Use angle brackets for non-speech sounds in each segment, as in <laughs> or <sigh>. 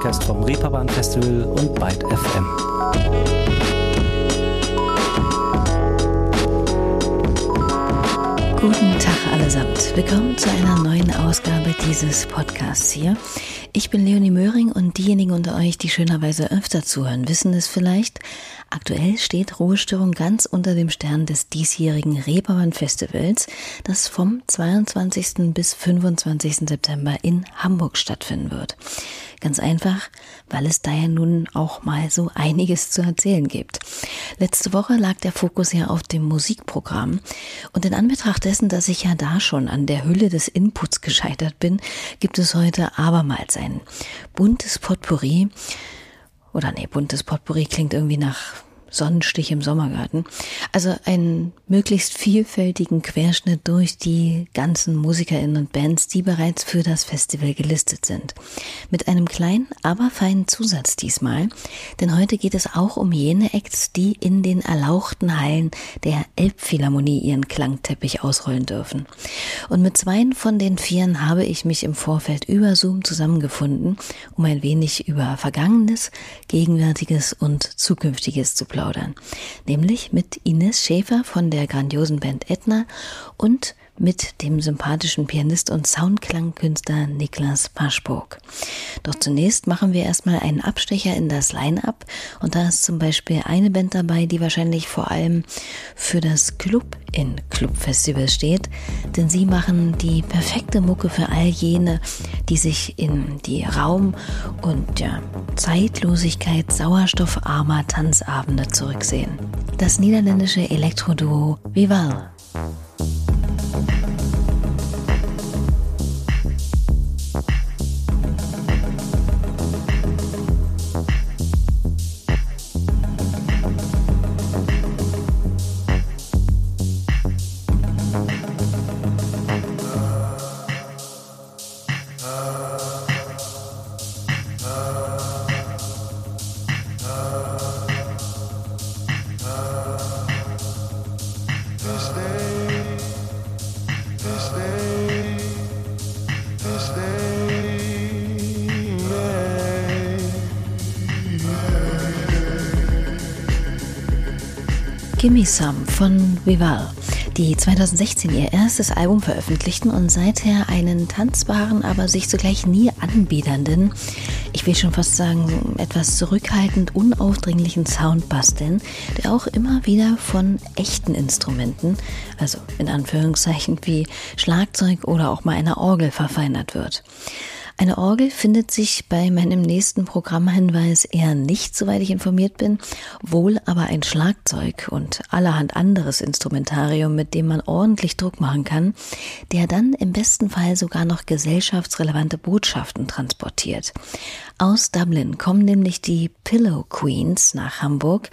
Podcast vom Reeperbahn Festival und Byte FM. Guten Tag allesamt. Willkommen zu einer neuen Ausgabe dieses Podcasts hier. Ich bin Leonie Möhring und diejenigen unter euch, die schönerweise öfter zuhören, wissen es vielleicht. Aktuell steht Ruhestörung ganz unter dem Stern des diesjährigen Reeperbahn Festivals, das vom 22. bis 25. September in Hamburg stattfinden wird. Ganz einfach, weil es da ja nun auch mal so einiges zu erzählen gibt. Letzte Woche lag der Fokus ja auf dem Musikprogramm und in Anbetracht dessen, dass ich ja da schon an der Hülle des Inputs gescheitert bin, gibt es heute abermals ein buntes Potpourri oder nee, buntes Potpourri klingt irgendwie nach Sonnenstich im Sommergarten. Also einen möglichst vielfältigen Querschnitt durch die ganzen MusikerInnen und Bands, die bereits für das Festival gelistet sind. Mit einem kleinen, aber feinen Zusatz diesmal, denn heute geht es auch um jene Acts, die in den erlauchten Hallen der Elbphilharmonie ihren Klangteppich ausrollen dürfen. Und mit zweien von den Vieren habe ich mich im Vorfeld über Zoom zusammengefunden, um ein wenig über Vergangenes, Gegenwärtiges und Zukünftiges zu plaudern plaudern, nämlich mit Ines Schäfer von der grandiosen Band Etna und mit dem sympathischen Pianist und Soundklangkünstler Niklas Paschburg. Doch zunächst machen wir erstmal einen Abstecher in das Line-Up und da ist zum Beispiel eine Band dabei, die wahrscheinlich vor allem für das Club in Club Festival steht, denn sie machen die perfekte Mucke für all jene, die sich in die Raum- und ja, Zeitlosigkeit sauerstoffarmer Tanzabende zurücksehen. Das niederländische Elektroduo Vival. Gimme Some von Vival, die 2016 ihr erstes Album veröffentlichten und seither einen tanzbaren, aber sich zugleich nie anbiedernden, ich will schon fast sagen, etwas zurückhaltend unaufdringlichen Sound basteln, der auch immer wieder von echten Instrumenten, also in Anführungszeichen wie Schlagzeug oder auch mal einer Orgel verfeinert wird. Eine Orgel findet sich bei meinem nächsten Programmhinweis eher nicht, soweit ich informiert bin, wohl aber ein Schlagzeug und allerhand anderes Instrumentarium, mit dem man ordentlich Druck machen kann, der dann im besten Fall sogar noch gesellschaftsrelevante Botschaften transportiert. Aus Dublin kommen nämlich die Pillow Queens nach Hamburg.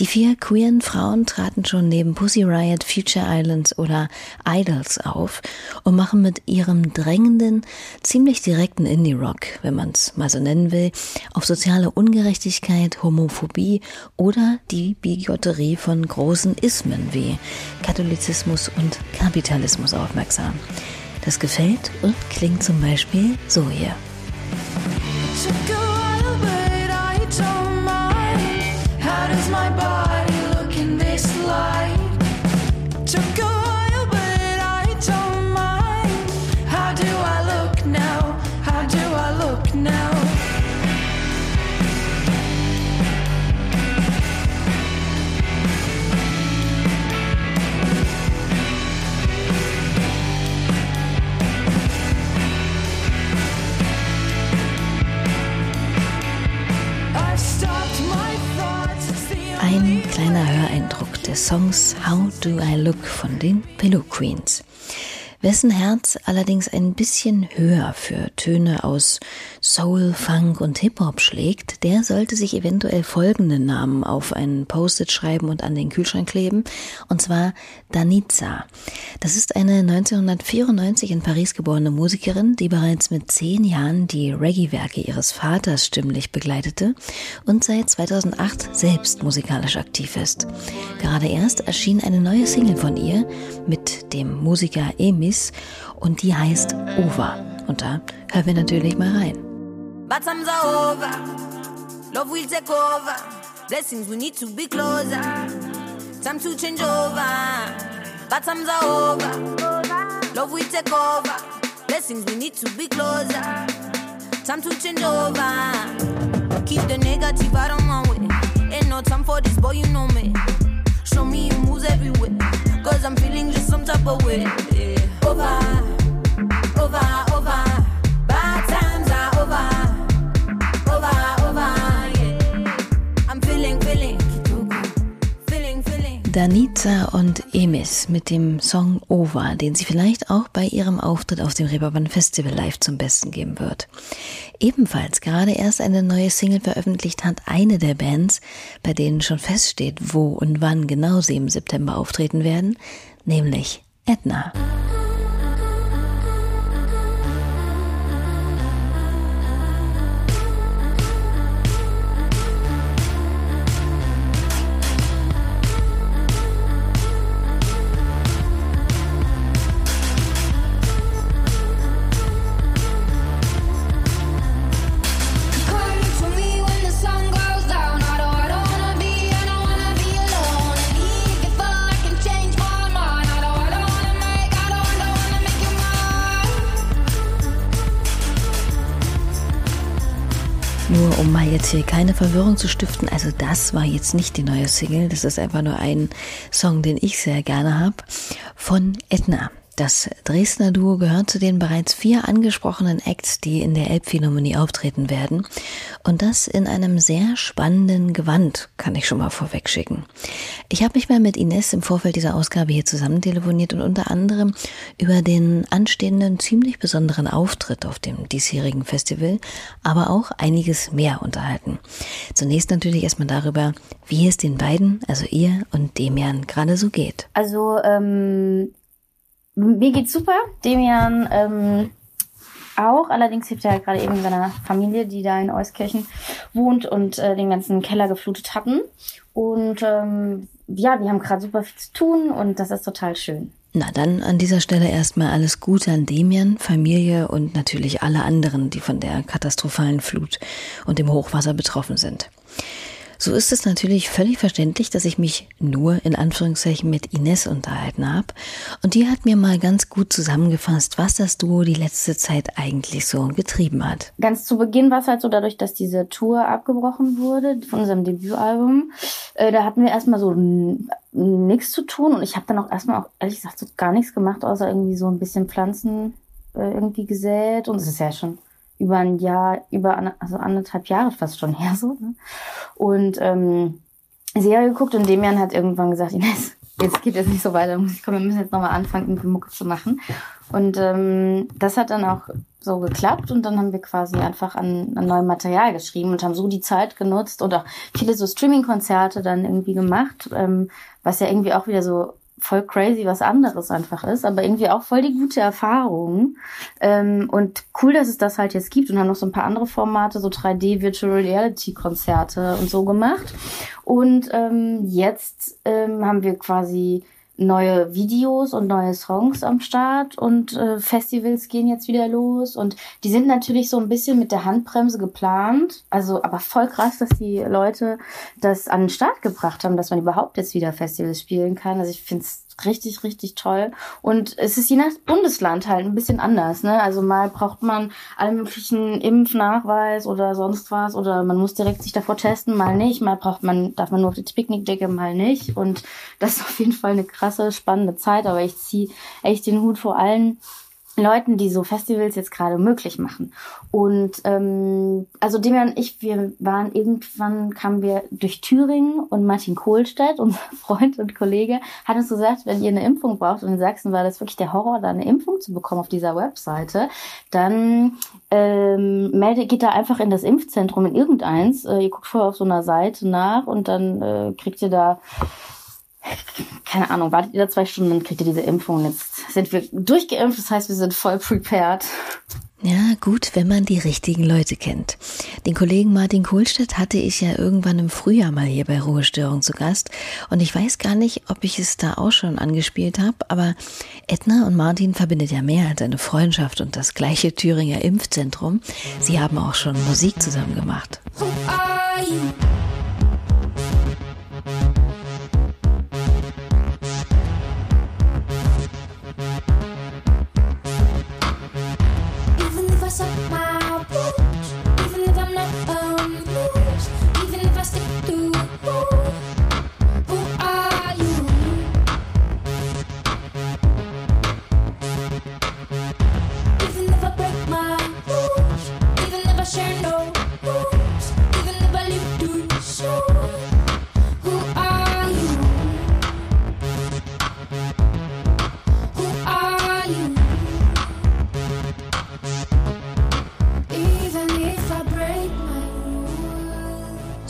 Die vier queeren Frauen traten schon neben Pussy Riot, Future Islands oder Idols auf und machen mit ihrem drängenden, ziemlich direkten Indie-Rock, wenn man es mal so nennen will, auf soziale Ungerechtigkeit, Homophobie oder die Bigotterie von großen Ismen wie Katholizismus und Kapitalismus aufmerksam. Das gefällt und klingt zum Beispiel so hier. took a while, but I don't mind. How does my body kleiner Höreindruck des Songs How Do I Look von den Pillow Queens wessen Herz allerdings ein bisschen höher für Töne aus Soul, Funk und Hip-Hop schlägt, der sollte sich eventuell folgende Namen auf einen Post-it schreiben und an den Kühlschrank kleben, und zwar Danitza. Das ist eine 1994 in Paris geborene Musikerin, die bereits mit zehn Jahren die Reggae-Werke ihres Vaters stimmlich begleitete und seit 2008 selbst musikalisch aktiv ist. Gerade erst erschien eine neue Single von ihr mit dem Musiker Emis und die heißt Ova. Und da hören wir natürlich mal rein. Bad times are over. Love will take over. Blessings, we need to be closer. Time to change over. Bad times are over. Love will take over. Blessings, we need to be closer. Time to change over. Keep the negative out of my way. Ain't no time for this, boy, you know me. Show me you moves everywhere. Cause I'm feeling just some type of way. Over, over, over. Danitza und Emis mit dem Song Over, den sie vielleicht auch bei ihrem Auftritt auf dem Reeperbahn Festival live zum Besten geben wird. Ebenfalls gerade erst eine neue Single veröffentlicht hat eine der Bands, bei denen schon feststeht, wo und wann genau sie im September auftreten werden, nämlich Edna. Hier keine Verwirrung zu stiften, also das war jetzt nicht die neue Single, das ist einfach nur ein Song, den ich sehr gerne habe, von Edna. Das Dresdner Duo gehört zu den bereits vier angesprochenen Acts, die in der Elbphilharmonie auftreten werden. Und das in einem sehr spannenden Gewand, kann ich schon mal vorwegschicken. Ich habe mich mal mit Ines im Vorfeld dieser Ausgabe hier zusammen telefoniert und unter anderem über den anstehenden ziemlich besonderen Auftritt auf dem diesjährigen Festival, aber auch einiges mehr unterhalten. Zunächst natürlich erstmal darüber, wie es den beiden, also ihr und Demian, gerade so geht. Also ähm, mir geht's super. Demian ähm, auch. Allerdings hilft er gerade eben seiner Familie, die da in Euskirchen wohnt und äh, den ganzen Keller geflutet hatten. Und ähm, ja, wir haben gerade super viel zu tun und das ist total schön. Na dann an dieser Stelle erstmal alles Gute an Demian, Familie und natürlich alle anderen, die von der katastrophalen Flut und dem Hochwasser betroffen sind. So ist es natürlich völlig verständlich, dass ich mich nur in Anführungszeichen mit Ines unterhalten habe. Und die hat mir mal ganz gut zusammengefasst, was das Duo die letzte Zeit eigentlich so getrieben hat. Ganz zu Beginn war es halt so, dadurch, dass diese Tour abgebrochen wurde von unserem Debütalbum, äh, da hatten wir erstmal so nichts zu tun und ich habe dann auch erstmal auch ehrlich gesagt so gar nichts gemacht, außer irgendwie so ein bisschen Pflanzen äh, irgendwie gesät und es ist ja schon über ein Jahr, über also anderthalb Jahre fast schon <laughs> her so. Ne? Und ähm, Serie geguckt und Demian hat irgendwann gesagt, Ines, jetzt geht es nicht so weiter, kommen, wir müssen jetzt nochmal anfangen, irgendwie Mucke zu machen. Und ähm, das hat dann auch so geklappt und dann haben wir quasi einfach an, an neuem Material geschrieben und haben so die Zeit genutzt und auch viele so Streaming-Konzerte dann irgendwie gemacht, ähm, was ja irgendwie auch wieder so voll crazy was anderes einfach ist, aber irgendwie auch voll die gute Erfahrung. Ähm, und cool, dass es das halt jetzt gibt und haben noch so ein paar andere Formate, so 3D Virtual Reality Konzerte und so gemacht. Und ähm, jetzt ähm, haben wir quasi neue Videos und neue Songs am Start und äh, Festivals gehen jetzt wieder los und die sind natürlich so ein bisschen mit der Handbremse geplant, also aber voll krass, dass die Leute das an den Start gebracht haben, dass man überhaupt jetzt wieder Festivals spielen kann. Also ich finde es richtig, richtig toll. Und es ist je nach Bundesland halt ein bisschen anders. Ne? Also mal braucht man allen möglichen Impfnachweis oder sonst was oder man muss direkt sich davor testen, mal nicht. Mal braucht man, darf man nur auf die Picknickdecke, mal nicht. Und das ist auf jeden Fall eine krasse, spannende Zeit. Aber ich ziehe echt den Hut vor allen Leuten, die so Festivals jetzt gerade möglich machen. Und ähm, also Demian und ich, wir waren irgendwann kamen wir durch Thüringen und Martin Kohlstedt, <laughs> unser Freund und Kollege, hat uns gesagt, wenn ihr eine Impfung braucht, und in Sachsen war das wirklich der Horror, da eine Impfung zu bekommen auf dieser Webseite, dann ähm, meldet, geht da einfach in das Impfzentrum in irgendeins. Äh, ihr guckt vorher auf so einer Seite nach und dann äh, kriegt ihr da keine Ahnung, wartet ihr da zwei Stunden, dann kriegt ihr diese Impfung. Jetzt sind wir durchgeimpft, das heißt, wir sind voll prepared. Ja, gut, wenn man die richtigen Leute kennt. Den Kollegen Martin Kohlstedt hatte ich ja irgendwann im Frühjahr mal hier bei Ruhestörung zu Gast und ich weiß gar nicht, ob ich es da auch schon angespielt habe, aber Edna und Martin verbindet ja mehr als eine Freundschaft und das gleiche Thüringer Impfzentrum. Sie haben auch schon Musik zusammen gemacht. Who are you?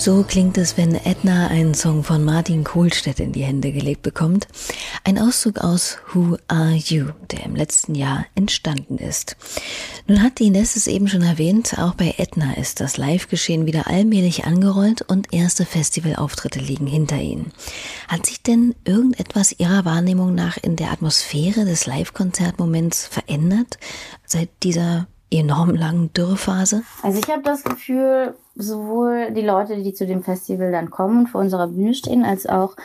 So klingt es, wenn Edna einen Song von Martin Kohlstedt in die Hände gelegt bekommt. Ein Auszug aus Who Are You, der im letzten Jahr entstanden ist. Nun hat die Ines es eben schon erwähnt, auch bei Edna ist das Live-Geschehen wieder allmählich angerollt und erste Festivalauftritte liegen hinter ihnen. Hat sich denn irgendetwas Ihrer Wahrnehmung nach in der Atmosphäre des Live-Konzertmoments verändert seit dieser enorm langen Dürrephase? Also ich habe das Gefühl, sowohl die Leute, die zu dem Festival dann kommen und vor unserer Bühne stehen, als auch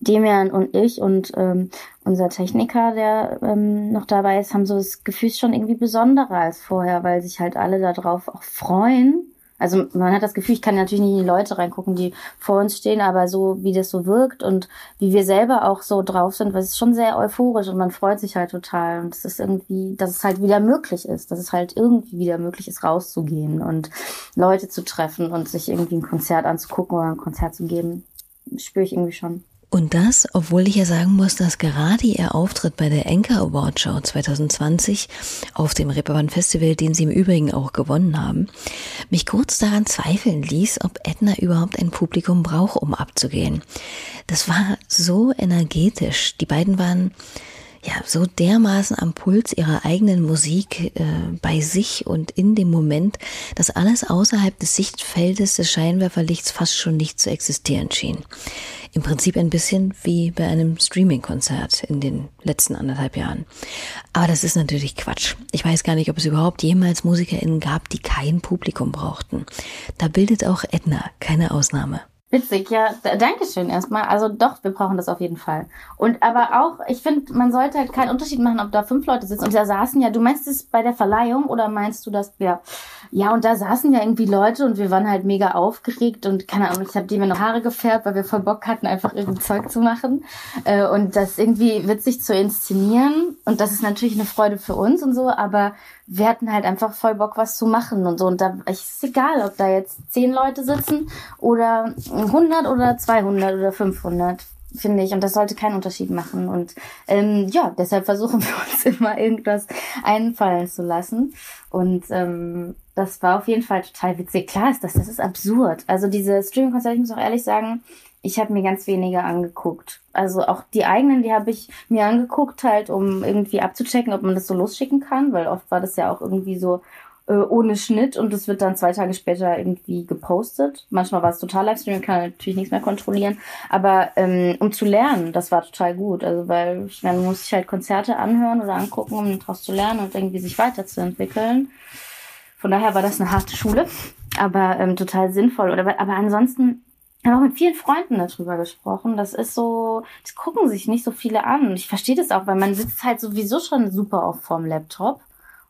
Demian und ich und ähm, unser Techniker, der ähm, noch dabei ist, haben so das Gefühl schon irgendwie besonderer als vorher, weil sich halt alle darauf auch freuen. Also man hat das Gefühl, ich kann natürlich nicht in die Leute reingucken, die vor uns stehen, aber so wie das so wirkt und wie wir selber auch so drauf sind, weil es ist schon sehr euphorisch und man freut sich halt total und es ist irgendwie, dass es halt wieder möglich ist, dass es halt irgendwie wieder möglich ist, rauszugehen und Leute zu treffen und sich irgendwie ein Konzert anzugucken oder ein Konzert zu geben, spüre ich irgendwie schon. Und das, obwohl ich ja sagen muss, dass gerade ihr Auftritt bei der Enker Award Show 2020 auf dem Reeperbahn Festival, den sie im Übrigen auch gewonnen haben, mich kurz daran zweifeln ließ, ob Edna überhaupt ein Publikum braucht, um abzugehen. Das war so energetisch. Die beiden waren ja so dermaßen am Puls ihrer eigenen Musik äh, bei sich und in dem Moment, dass alles außerhalb des Sichtfeldes des Scheinwerferlichts fast schon nicht zu existieren schien. Im Prinzip ein bisschen wie bei einem Streaming-Konzert in den letzten anderthalb Jahren. Aber das ist natürlich Quatsch. Ich weiß gar nicht, ob es überhaupt jemals MusikerInnen gab, die kein Publikum brauchten. Da bildet auch Edna keine Ausnahme. Witzig, ja, Dankeschön erstmal. Also doch, wir brauchen das auf jeden Fall. Und aber auch, ich finde, man sollte halt keinen Unterschied machen, ob da fünf Leute sitzen und da saßen ja, du meinst es bei der Verleihung oder meinst du, dass wir, ja, und da saßen ja irgendwie Leute und wir waren halt mega aufgeregt und keine Ahnung, ich habe die mir noch Haare gefärbt, weil wir voll Bock hatten, einfach irgendein Zeug zu machen äh, und das irgendwie witzig zu inszenieren und das ist natürlich eine Freude für uns und so, aber wir hatten halt einfach voll Bock, was zu machen und so. Und da ist egal, ob da jetzt zehn Leute sitzen oder 100 oder 200 oder 500, finde ich. Und das sollte keinen Unterschied machen. Und ähm, ja, deshalb versuchen <laughs> wir uns immer irgendwas einfallen zu lassen. Und ähm, das war auf jeden Fall total witzig. Klar ist das, das ist absurd. Also diese Streaming-Konzerte, ich muss auch ehrlich sagen, ich habe mir ganz wenige angeguckt. Also auch die eigenen, die habe ich mir angeguckt, halt, um irgendwie abzuchecken, ob man das so losschicken kann, weil oft war das ja auch irgendwie so äh, ohne Schnitt und es wird dann zwei Tage später irgendwie gepostet. Manchmal war es total Livestream, kann natürlich nichts mehr kontrollieren. Aber ähm, um zu lernen, das war total gut. Also weil man muss sich halt Konzerte anhören oder angucken, um daraus zu lernen und irgendwie sich weiterzuentwickeln. Von daher war das eine harte Schule, aber ähm, total sinnvoll. Oder, aber ansonsten ich habe auch mit vielen Freunden darüber gesprochen. Das ist so, das gucken sich nicht so viele an. Ich verstehe das auch, weil man sitzt halt sowieso schon super oft vorm Laptop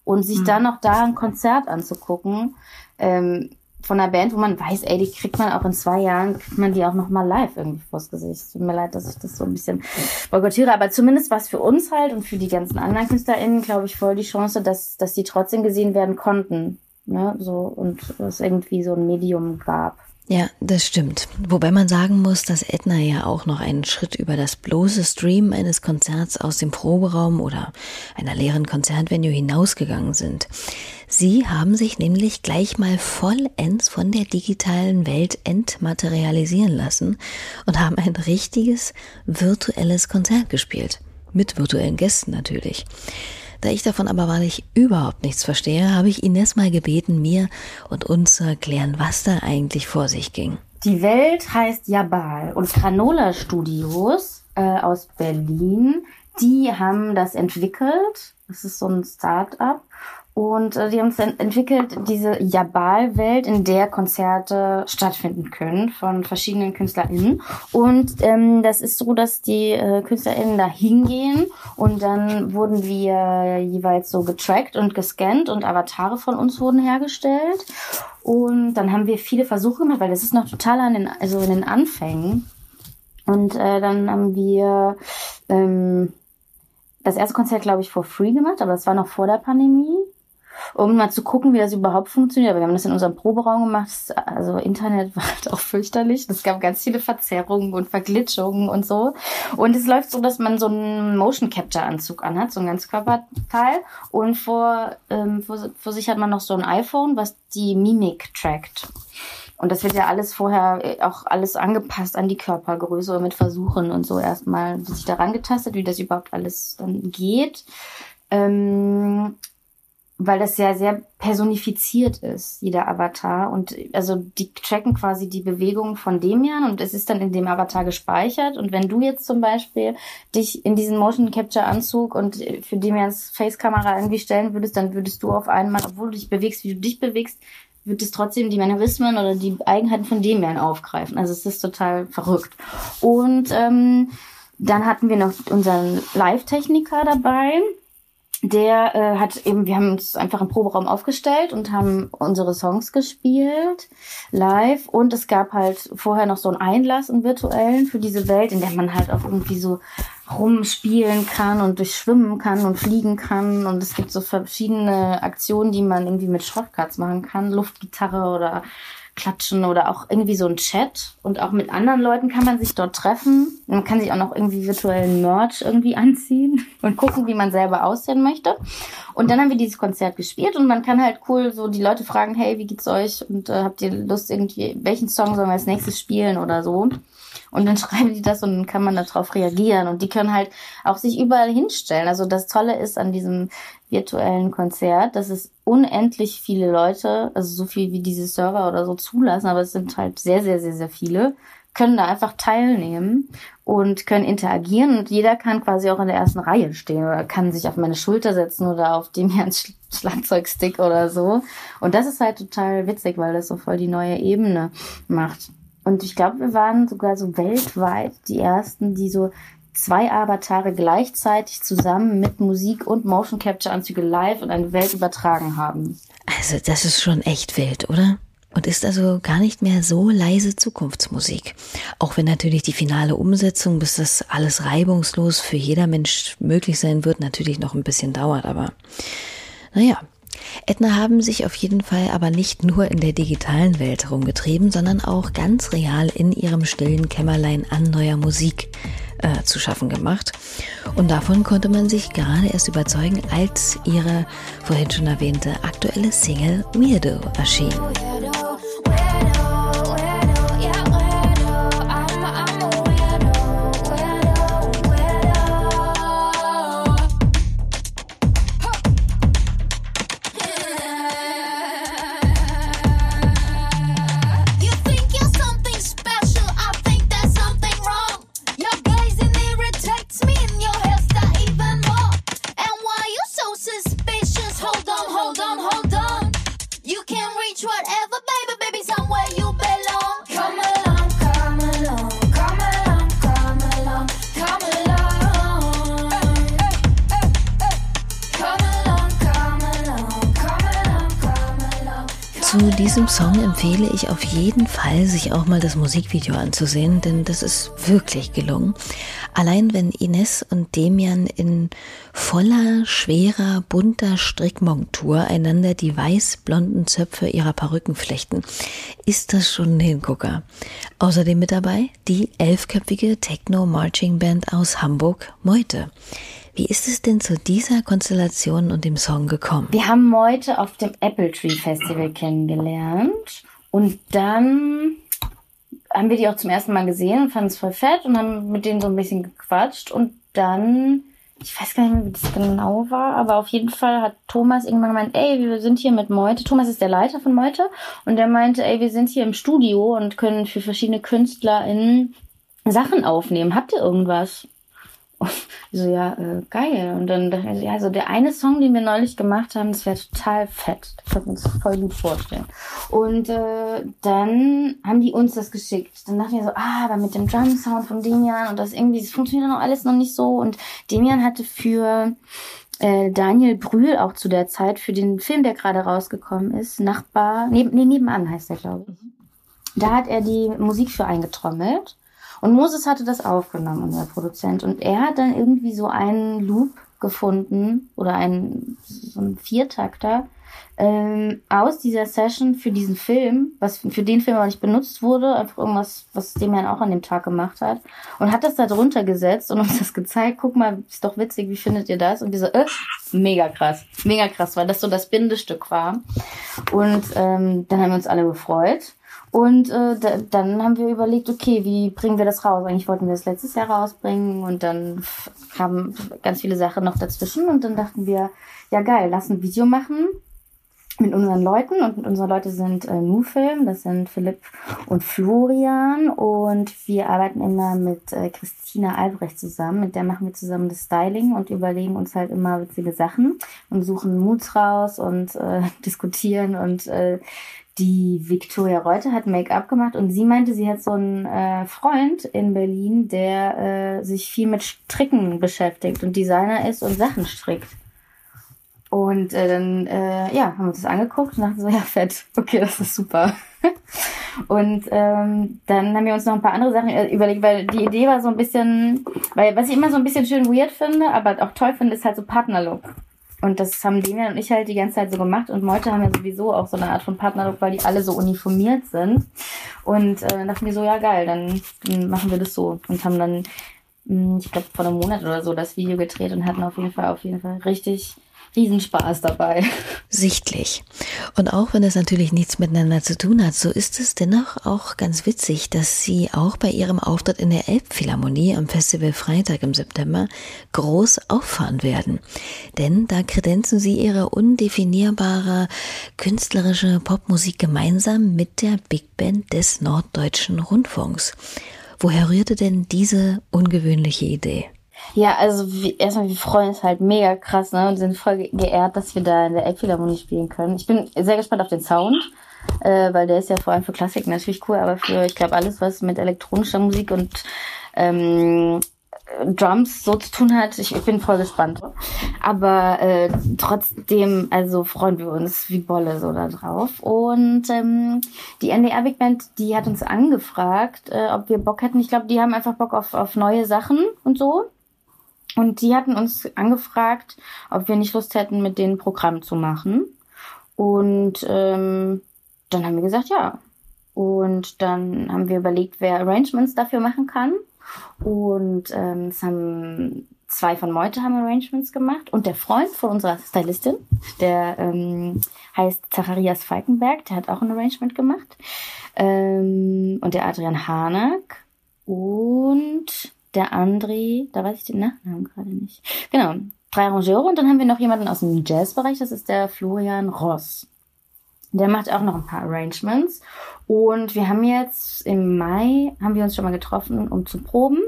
und sich dann noch da ein Konzert anzugucken ähm, von einer Band, wo man weiß, ey, die kriegt man auch in zwei Jahren, kriegt man die auch noch mal live irgendwie vors Gesicht. Tut mir leid, dass ich das so ein bisschen boykottiere, aber zumindest was für uns halt und für die ganzen anderen KünstlerInnen, glaube ich, voll die Chance, dass, dass die trotzdem gesehen werden konnten. Ne? So, und es irgendwie so ein Medium gab. Ja, das stimmt. Wobei man sagen muss, dass Edna ja auch noch einen Schritt über das bloße Stream eines Konzerts aus dem Proberaum oder einer leeren Konzertvenue hinausgegangen sind. Sie haben sich nämlich gleich mal vollends von der digitalen Welt entmaterialisieren lassen und haben ein richtiges virtuelles Konzert gespielt. Mit virtuellen Gästen natürlich. Da ich davon aber wahrlich überhaupt nichts verstehe, habe ich Ines mal gebeten, mir und uns zu erklären, was da eigentlich vor sich ging. Die Welt heißt Jabal und Granola Studios äh, aus Berlin, die haben das entwickelt. Das ist so ein Start-up. Und äh, die haben es ent entwickelt, diese Jabal-Welt, in der Konzerte stattfinden können von verschiedenen KünstlerInnen. Und ähm, das ist so, dass die äh, KünstlerInnen da hingehen und dann wurden wir jeweils so getrackt und gescannt und Avatare von uns wurden hergestellt. Und dann haben wir viele Versuche gemacht, weil das ist noch total an den, also in den Anfängen. Und äh, dann haben wir ähm, das erste Konzert, glaube ich, for free gemacht, aber das war noch vor der Pandemie. Um mal zu gucken, wie das überhaupt funktioniert. Aber wir haben das in unserem Proberaum gemacht. Also Internet <laughs> war halt auch fürchterlich. Es gab ganz viele Verzerrungen und Verglitschungen und so. Und es läuft so, dass man so einen Motion Capture Anzug anhat, so ein Ganzkörperteil. Und vor, ähm, vor, vor sich hat man noch so ein iPhone, was die Mimik trackt. Und das wird ja alles vorher äh, auch alles angepasst an die Körpergröße mit Versuchen und so erstmal sich daran getastet, wie das überhaupt alles dann geht. Ähm, weil das ja sehr personifiziert ist, jeder Avatar. Und also die tracken quasi die Bewegungen von Demian und es ist dann in dem Avatar gespeichert. Und wenn du jetzt zum Beispiel dich in diesen Motion Capture Anzug und für Demians Face-Kamera irgendwie stellen würdest, dann würdest du auf einmal, obwohl du dich bewegst, wie du dich bewegst, wird es trotzdem die Mannerismen oder die Eigenheiten von Demian aufgreifen. Also es ist total verrückt. Und ähm, dann hatten wir noch unseren Live-Techniker dabei der äh, hat eben, wir haben uns einfach im Proberaum aufgestellt und haben unsere Songs gespielt live. Und es gab halt vorher noch so einen Einlass, einen virtuellen für diese Welt, in der man halt auch irgendwie so rumspielen kann und durchschwimmen kann und fliegen kann. Und es gibt so verschiedene Aktionen, die man irgendwie mit Shortcuts machen kann, Luftgitarre oder klatschen oder auch irgendwie so ein Chat. Und auch mit anderen Leuten kann man sich dort treffen. Man kann sich auch noch irgendwie virtuellen Merch irgendwie <laughs> anziehen und gucken, wie man selber aussehen möchte. Und dann haben wir dieses Konzert gespielt und man kann halt cool so die Leute fragen, hey, wie geht's euch? Und äh, habt ihr Lust irgendwie, welchen Song sollen wir als nächstes spielen oder so? Und dann <laughs> schreiben die das und dann kann man darauf reagieren. Und die können halt auch sich überall hinstellen. Also das Tolle ist an diesem virtuellen Konzert, dass es unendlich viele Leute, also so viel wie diese Server oder so zulassen, aber es sind halt sehr, sehr, sehr, sehr viele, können da einfach teilnehmen und können interagieren und jeder kann quasi auch in der ersten Reihe stehen oder kann sich auf meine Schulter setzen oder auf dem hier Schlagzeugstick oder so. Und das ist halt total witzig, weil das so voll die neue Ebene macht. Und ich glaube, wir waren sogar so weltweit die ersten, die so zwei Avatare gleichzeitig zusammen mit Musik und Motion Capture Anzüge live in eine Welt übertragen haben. Also das ist schon echt wild, oder? Und ist also gar nicht mehr so leise Zukunftsmusik. Auch wenn natürlich die finale Umsetzung, bis das alles reibungslos für jeder Mensch möglich sein wird, natürlich noch ein bisschen dauert. Aber naja, Edna haben sich auf jeden Fall aber nicht nur in der digitalen Welt herumgetrieben, sondern auch ganz real in ihrem stillen Kämmerlein an neuer Musik äh, zu schaffen gemacht. Und davon konnte man sich gerade erst überzeugen, als ihre vorhin schon erwähnte aktuelle Single Weirdo erschien. Diesem Song empfehle ich auf jeden Fall, sich auch mal das Musikvideo anzusehen, denn das ist wirklich gelungen. Allein wenn Ines und Demian in voller, schwerer, bunter Strickmontur einander die weiß-blonden Zöpfe ihrer Perücken flechten, ist das schon ein Hingucker. Außerdem mit dabei die elfköpfige Techno-Marching-Band aus Hamburg, Meute. Wie ist es denn zu dieser Konstellation und dem Song gekommen? Wir haben Meute auf dem Apple Tree Festival kennengelernt und dann haben wir die auch zum ersten Mal gesehen und fanden es voll fett und haben mit denen so ein bisschen gequatscht und dann ich weiß gar nicht mehr, wie das genau war, aber auf jeden Fall hat Thomas irgendwann gemeint, ey, wir sind hier mit Meute. Thomas ist der Leiter von Meute und der meinte, ey, wir sind hier im Studio und können für verschiedene KünstlerInnen Sachen aufnehmen. Habt ihr irgendwas? Ich <laughs> so, ja, äh, geil. Und dann dachte ich, so, ja, so der eine Song, den wir neulich gemacht haben, das wäre total fett. Das können wir uns voll gut vorstellen. Und äh, dann haben die uns das geschickt. Dann dachten wir so, ah, aber mit dem Drum-Sound von Demian und das irgendwie, das funktioniert noch alles noch nicht so. Und Demian hatte für äh, Daniel Brühl auch zu der Zeit für den Film, der gerade rausgekommen ist, Nachbar, neben, nee, nebenan heißt der, glaube ich. Da hat er die Musik für eingetrommelt. Und Moses hatte das aufgenommen, unser Produzent. Und er hat dann irgendwie so einen Loop gefunden oder einen, so einen Viertakter ähm, aus dieser Session für diesen Film, was für den Film aber nicht benutzt wurde, einfach irgendwas, was dem auch an dem Tag gemacht hat. Und hat das da drunter gesetzt und <laughs> uns das gezeigt. Guck mal, ist doch witzig, wie findet ihr das? Und wir so, äh, mega krass, mega krass, weil das so das Bindestück war. Und ähm, dann haben wir uns alle gefreut. Und äh, da, dann haben wir überlegt, okay, wie bringen wir das raus? Eigentlich wollten wir das letztes Jahr rausbringen und dann kamen ganz viele Sachen noch dazwischen und dann dachten wir, ja geil, lass ein Video machen mit unseren Leuten und unsere Leute sind äh, Nu-Film, das sind Philipp und Florian und wir arbeiten immer mit äh, Christina Albrecht zusammen, mit der machen wir zusammen das Styling und überlegen uns halt immer witzige Sachen und suchen Moods raus und äh, <laughs> diskutieren und äh, die Victoria Reuter hat Make-up gemacht und sie meinte, sie hat so einen äh, Freund in Berlin, der äh, sich viel mit Stricken beschäftigt und Designer ist und Sachen strickt. Und äh, dann äh, ja, haben wir uns das angeguckt und dachten so, <laughs> ja, fett, okay, das ist super. <laughs> und ähm, dann haben wir uns noch ein paar andere Sachen äh, überlegt, weil die Idee war so ein bisschen, weil was ich immer so ein bisschen schön weird finde, aber auch toll finde, ist halt so Partnerlook. Und das haben Demian und ich halt die ganze Zeit so gemacht. Und Meute haben ja sowieso auch so eine Art von Partnerlook, weil die alle so uniformiert sind. Und äh, dachten wir so, ja geil, dann, dann machen wir das so. Und haben dann, ich glaube, vor einem Monat oder so das Video gedreht und hatten auf jeden Fall, auf jeden Fall richtig Riesenspaß dabei. <laughs> Sichtlich. Und auch wenn es natürlich nichts miteinander zu tun hat, so ist es dennoch auch ganz witzig, dass Sie auch bei Ihrem Auftritt in der Elbphilharmonie am Festival Freitag im September groß auffahren werden. Denn da kredenzen Sie Ihre undefinierbare künstlerische Popmusik gemeinsam mit der Big Band des Norddeutschen Rundfunks. Woher rührte denn diese ungewöhnliche Idee? Ja, also wie, erstmal, wir freuen uns halt mega krass, ne? Und sind voll ge- geehrt, dass wir da in der Elbphilharmonie spielen können. Ich bin sehr gespannt auf den Sound, äh, weil der ist ja vor allem für Klassik natürlich cool, aber für, ich glaube, alles, was mit elektronischer Musik und ähm, Drums so zu tun hat, ich, ich bin voll gespannt. Aber äh, trotzdem, also freuen wir uns wie Bolle so da drauf. Und ähm, die NDR Big Band, die hat uns angefragt, äh, ob wir Bock hätten. Ich glaube, die haben einfach Bock auf, auf neue Sachen und so. Und die hatten uns angefragt, ob wir nicht Lust hätten, mit denen Programm zu machen. Und ähm, dann haben wir gesagt, ja. Und dann haben wir überlegt, wer Arrangements dafür machen kann. Und ähm, es haben zwei von Meute haben Arrangements gemacht und der Freund von unserer Stylistin, der ähm, heißt Zacharias Falkenberg, der hat auch ein Arrangement gemacht. Ähm, und der Adrian Hanak und der André, da weiß ich den Nachnamen gerade nicht. Genau, drei Arrangeure und dann haben wir noch jemanden aus dem Jazzbereich, das ist der Florian Ross. Der macht auch noch ein paar Arrangements. Und wir haben jetzt im Mai, haben wir uns schon mal getroffen, um zu proben.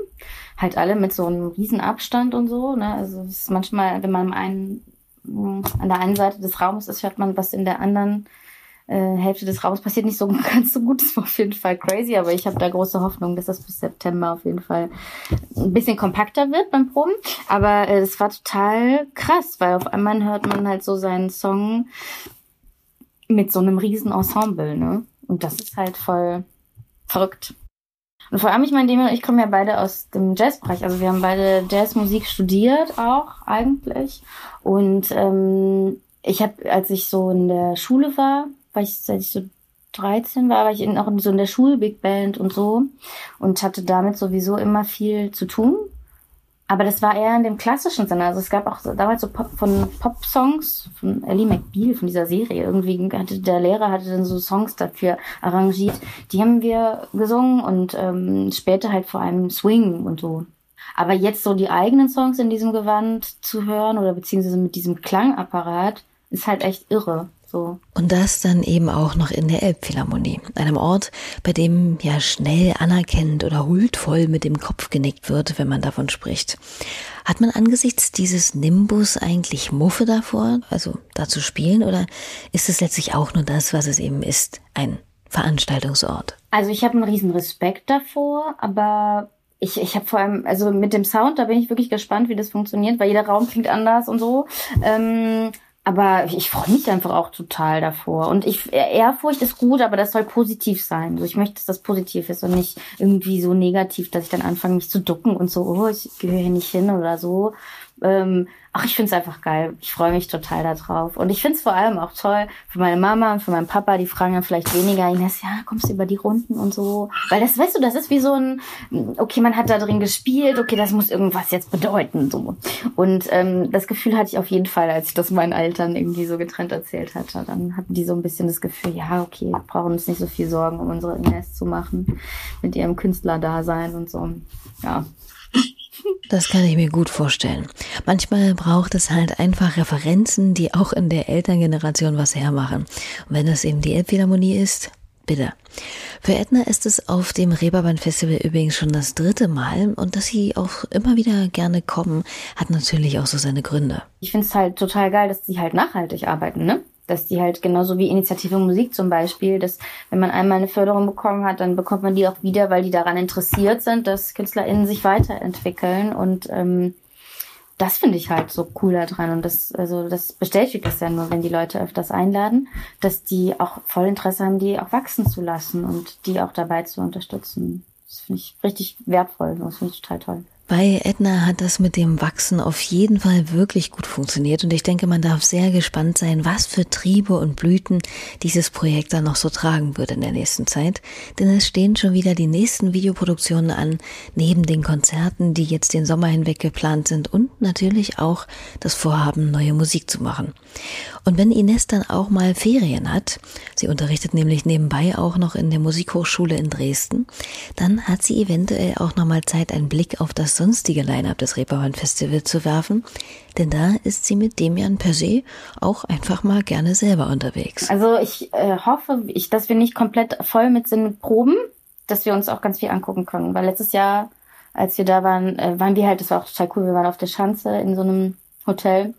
Halt alle mit so einem riesen Abstand und so. Ne? Also es ist manchmal, wenn man einen, an der einen Seite des Raumes ist, hört man, was in der anderen äh, Hälfte des Raums passiert. Nicht so <laughs> ganz so gut, das war auf jeden Fall crazy, aber ich habe da große Hoffnung, dass das bis September auf jeden Fall ein bisschen kompakter wird beim Proben. Aber äh, das war total krass, weil auf einmal hört man halt so seinen Song mit so einem riesen Ensemble, ne? Und das ist halt voll verrückt. Und vor allem, ich meine, ich kommen ja beide aus dem Jazzbereich. Also wir haben beide Jazzmusik studiert auch eigentlich. Und ähm, ich habe, als ich so in der Schule war, war ich, seit ich so 13 war, war ich in, auch in so in der Schul-Big Band und so und hatte damit sowieso immer viel zu tun. Aber das war eher in dem klassischen Sinne. Also es gab auch damals so Pop von Pop-Songs von Ellie McBeal von dieser Serie. Irgendwie hatte der Lehrer hatte dann so Songs dafür arrangiert. Die haben wir gesungen und ähm, später halt vor allem Swing und so. Aber jetzt so die eigenen Songs in diesem Gewand zu hören oder beziehungsweise mit diesem Klangapparat ist halt echt irre. So. Und das dann eben auch noch in der Elbphilharmonie, einem Ort, bei dem ja schnell anerkennend oder huldvoll mit dem Kopf genickt wird, wenn man davon spricht. Hat man angesichts dieses Nimbus eigentlich Muffe davor, also da zu spielen, oder ist es letztlich auch nur das, was es eben ist, ein Veranstaltungsort? Also ich habe einen riesen Respekt davor, aber ich, ich habe vor allem, also mit dem Sound, da bin ich wirklich gespannt, wie das funktioniert, weil jeder Raum klingt anders und so. Ähm, aber ich freue mich einfach auch total davor. Und ich, Ehrfurcht ist gut, aber das soll positiv sein. Also ich möchte, dass das positiv ist und nicht irgendwie so negativ, dass ich dann anfange, mich zu ducken und so, oh, ich gehöre hier nicht hin oder so. Ähm, ach, ich finde es einfach geil. Ich freue mich total darauf. Und ich finde es vor allem auch toll für meine Mama und für meinen Papa, die fragen dann vielleicht weniger, Ines, ja, kommst du über die Runden und so. Weil das, weißt du, das ist wie so ein, okay, man hat da drin gespielt, okay, das muss irgendwas jetzt bedeuten. so. Und ähm, das Gefühl hatte ich auf jeden Fall, als ich das meinen Eltern irgendwie so getrennt erzählt hatte. Dann hatten die so ein bisschen das Gefühl, ja, okay, wir brauchen uns nicht so viel Sorgen, um unsere Ines zu machen mit ihrem Künstlerdasein und so. Ja, Das kann ich mir gut vorstellen. Manchmal braucht es halt einfach Referenzen, die auch in der Elterngeneration was hermachen. Und wenn das eben die Elbphilharmonie ist, bitte. Für Edna ist es auf dem Reeperbahn Festival übrigens schon das dritte Mal und dass sie auch immer wieder gerne kommen, hat natürlich auch so seine Gründe. ich finde es halt total geil, dass die halt nachhaltig arbeiten, ne? Dass die halt genauso wie Initiative Musik zum Beispiel, dass wenn man einmal eine Förderung bekommen hat, dann bekommt man die auch wieder, weil die daran interessiert sind, dass KünstlerInnen sich weiterentwickeln und ähm, das finde ich halt so cool daran und das also das bestätigt es ja nur, wenn die Leute öfters einladen, dass die auch voll Interesse haben, die auch wachsen zu lassen und die auch dabei zu unterstützen. Das finde ich richtig wertvoll, das finde ich total toll. Bei Edna hat das mit dem Wachsen auf jeden Fall wirklich gut funktioniert und ich denke, man darf sehr gespannt sein, was für Triebe und Blüten dieses Projekt dann noch so tragen wird in der nächsten Zeit. Denn es stehen schon wieder die nächsten Videoproduktionen an, neben den Konzerten, die jetzt den Sommer hinweg geplant sind und natürlich auch das Vorhaben, neue Musik zu machen. Und wenn Ines dann auch mal Ferien hat, sie unterrichtet nämlich nebenbei auch noch in der Musikhochschule in Dresden, dann hat sie eventuell auch noch mal Zeit, einen Blick auf das sonstige Line-up des Reeperbahn Festival zu werfen, denn da ist sie mit Demian per se auch einfach mal gerne selber unterwegs. Also ich äh, hoffe, ich, dass wir nicht komplett voll mit sind Proben, dass wir uns auch ganz viel angucken können. Weil letztes Jahr, als wir da waren, äh, waren wir halt, das war auch total cool, wir waren auf der Schanze in so einem Hotel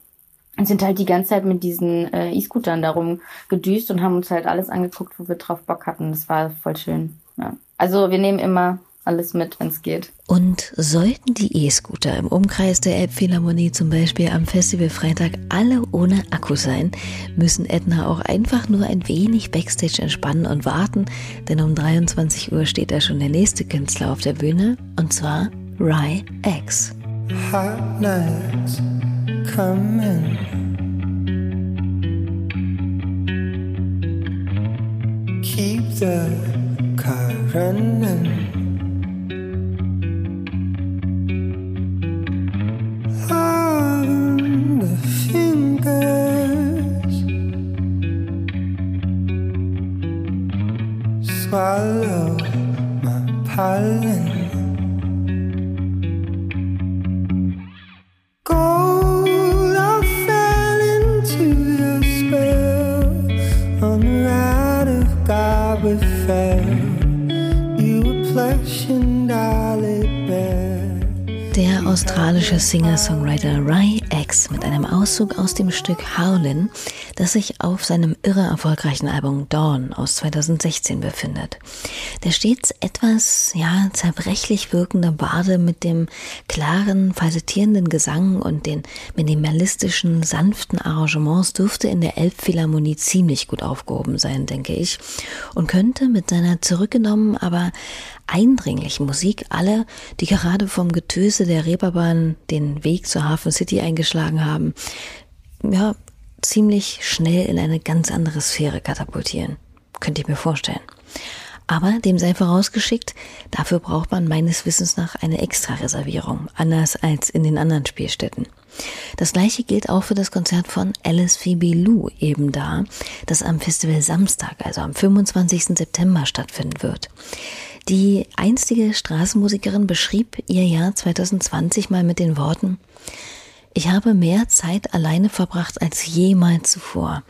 und sind halt die ganze Zeit mit diesen äh, E-Scootern darum gedüst und haben uns halt alles angeguckt, wo wir drauf Bock hatten. Das war voll schön. Ja. Also wir nehmen immer alles mit, wenn es geht. Und sollten die E-Scooter im Umkreis der Elbphilharmonie zum Beispiel am Festival Freitag alle ohne Akku sein, müssen Edna auch einfach nur ein wenig Backstage entspannen und warten, denn um 23 Uhr steht da schon der nächste Künstler auf der Bühne, und zwar Rye X. hot nights coming. Keep the car running. Singer-Songwriter Rye X mit einem Auszug aus dem Stück Howlin', das sich auf seinem irre erfolgreichen Album Dawn aus 2016 befindet. Der stets etwas, ja, zerbrechlich wirkende Bade mit dem klaren, falsettierenden Gesang und den minimalistischen, sanften Arrangements dürfte in der Elbphilharmonie ziemlich gut aufgehoben sein, denke ich, und könnte mit seiner zurückgenommen, aber eindringlichen Musik alle, die gerade vom Getöse der Reeperbahn den Weg zur Hafen City eingeschlagen haben, ja, ziemlich schnell in eine ganz andere Sphäre katapultieren. Könnte ich mir vorstellen. Aber dem sei vorausgeschickt, dafür braucht man meines Wissens nach eine Extra-Reservierung, anders als in den anderen Spielstätten. Das gleiche gilt auch für das Konzert von Alice Phoebe Lou eben da, das am Festival Samstag, also am 25. September stattfinden wird. Die einstige Straßenmusikerin beschrieb ihr Jahr 2020 mal mit den Worten, ich habe mehr Zeit alleine verbracht als jemals zuvor.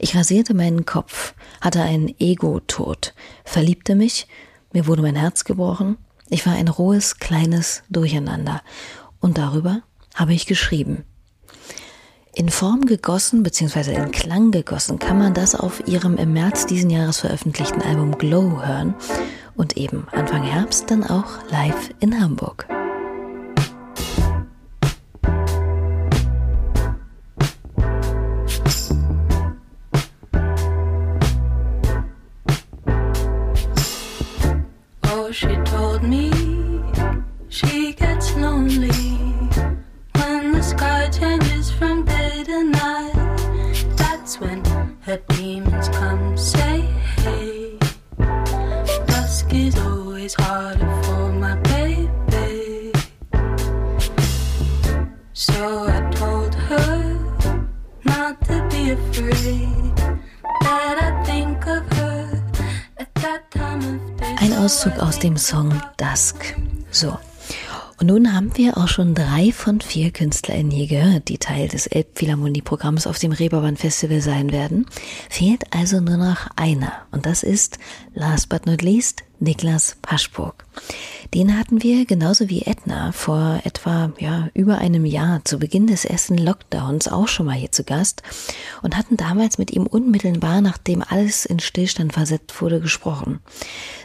Ich rasierte meinen Kopf, hatte einen Ego-Tod, verliebte mich, mir wurde mein Herz gebrochen, ich war ein rohes, kleines Durcheinander. Und darüber habe ich geschrieben. In Form gegossen bzw. in Klang gegossen kann man das auf ihrem im März diesen Jahres veröffentlichten Album Glow hören und eben Anfang Herbst dann auch live in Hamburg. Song Dusk. So. Und nun haben wir auch schon drei von vier KünstlerInnen hier gehört, die Teil des Elbphilharmonie-Programms auf dem Reeperbahn Festival sein werden. Fehlt also nur noch einer. Und das ist, last but not least, Niklas Paschburg. Den hatten wir genauso wie Edna vor etwa ja, über einem Jahr zu Beginn des ersten Lockdowns auch schon mal hier zu Gast und hatten damals mit ihm unmittelbar, nachdem alles in Stillstand versetzt wurde, gesprochen.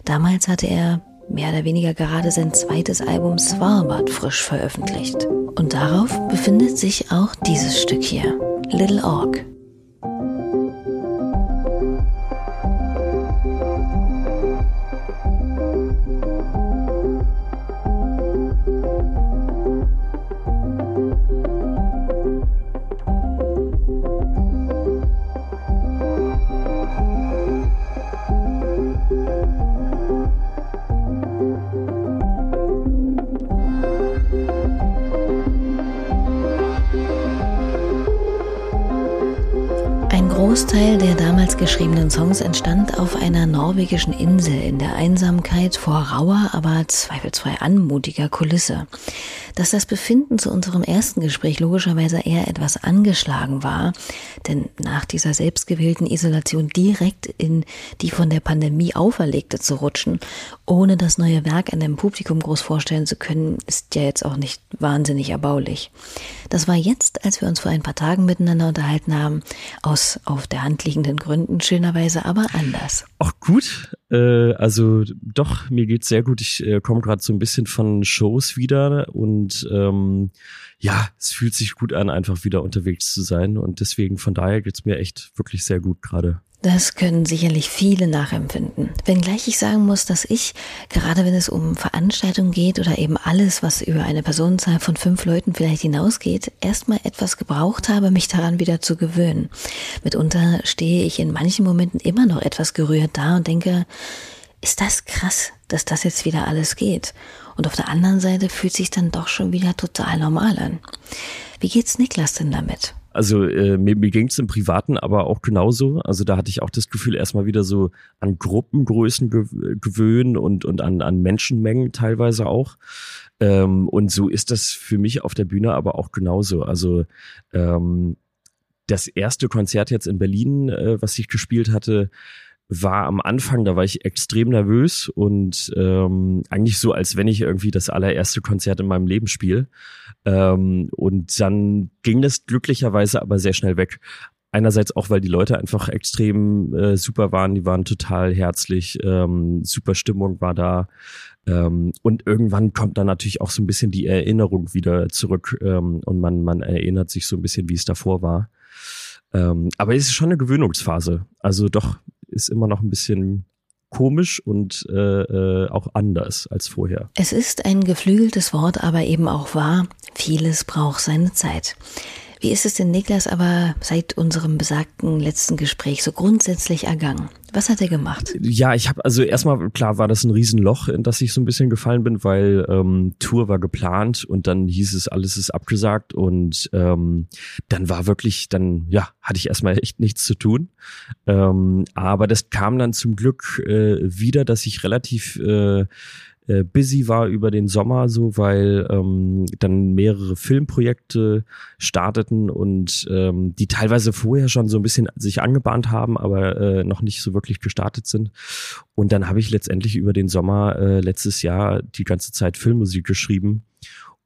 Damals hatte er mehr oder weniger gerade sein zweites Album Svalbard frisch veröffentlicht. Und darauf befindet sich auch dieses Stück hier, Little Orc. Ein Großteil der damals geschriebenen Songs entstand auf einer norwegischen Insel in der Einsamkeit vor rauer, aber zweifelsfrei anmutiger Kulisse. Dass das Befinden zu unserem ersten Gespräch logischerweise eher etwas angeschlagen war, denn nach dieser selbstgewählten Isolation direkt in die von der Pandemie auferlegte zu rutschen, ohne das neue Werk einem Publikum groß vorstellen zu können, ist ja jetzt auch nicht wahnsinnig erbaulich. Das war jetzt, als wir uns vor ein paar Tagen miteinander unterhalten haben, aus auf der Hand liegenden Gründen schönerweise aber anders. Auch gut. Äh, also doch, mir geht's sehr gut. Ich äh, komme gerade so ein bisschen von Shows wieder und ähm, ja, es fühlt sich gut an, einfach wieder unterwegs zu sein. Und deswegen von daher geht's mir echt wirklich sehr gut gerade. Das können sicherlich viele nachempfinden. Wenngleich ich sagen muss, dass ich, gerade wenn es um Veranstaltungen geht oder eben alles, was über eine Personenzahl von fünf Leuten vielleicht hinausgeht, erstmal etwas gebraucht habe, mich daran wieder zu gewöhnen. Mitunter stehe ich in manchen Momenten immer noch etwas gerührt da und denke, ist das krass, dass das jetzt wieder alles geht? Und auf der anderen Seite fühlt sich dann doch schon wieder total normal an. Wie geht's Niklas denn damit? Also äh, mir, mir ging es im Privaten aber auch genauso. Also da hatte ich auch das Gefühl, erstmal wieder so an Gruppengrößen gew gewöhnen und, und an, an Menschenmengen teilweise auch. Ähm, und so ist das für mich auf der Bühne aber auch genauso. Also ähm, das erste Konzert jetzt in Berlin, äh, was ich gespielt hatte, war am Anfang, da war ich extrem nervös und ähm, eigentlich so, als wenn ich irgendwie das allererste Konzert in meinem Leben spiele. Ähm, und dann ging das glücklicherweise aber sehr schnell weg. Einerseits auch, weil die Leute einfach extrem äh, super waren, die waren total herzlich, ähm, super Stimmung war da. Ähm, und irgendwann kommt dann natürlich auch so ein bisschen die Erinnerung wieder zurück ähm, und man, man erinnert sich so ein bisschen, wie es davor war. Ähm, aber es ist schon eine Gewöhnungsphase. Also doch ist immer noch ein bisschen komisch und äh, äh, auch anders als vorher. Es ist ein geflügeltes Wort, aber eben auch wahr. Vieles braucht seine Zeit. Wie ist es denn, Niklas, aber seit unserem besagten letzten Gespräch so grundsätzlich ergangen? Was hat er gemacht? Ja, ich habe also erstmal klar war das ein Riesenloch, in das ich so ein bisschen gefallen bin, weil ähm, Tour war geplant und dann hieß es alles ist abgesagt und ähm, dann war wirklich dann ja hatte ich erstmal echt nichts zu tun. Ähm, aber das kam dann zum Glück äh, wieder, dass ich relativ äh, äh, busy war über den Sommer so, weil ähm, dann mehrere Filmprojekte starteten und ähm, die teilweise vorher schon so ein bisschen sich angebahnt haben, aber äh, noch nicht so wirklich gestartet sind. Und dann habe ich letztendlich über den Sommer äh, letztes Jahr die ganze Zeit Filmmusik geschrieben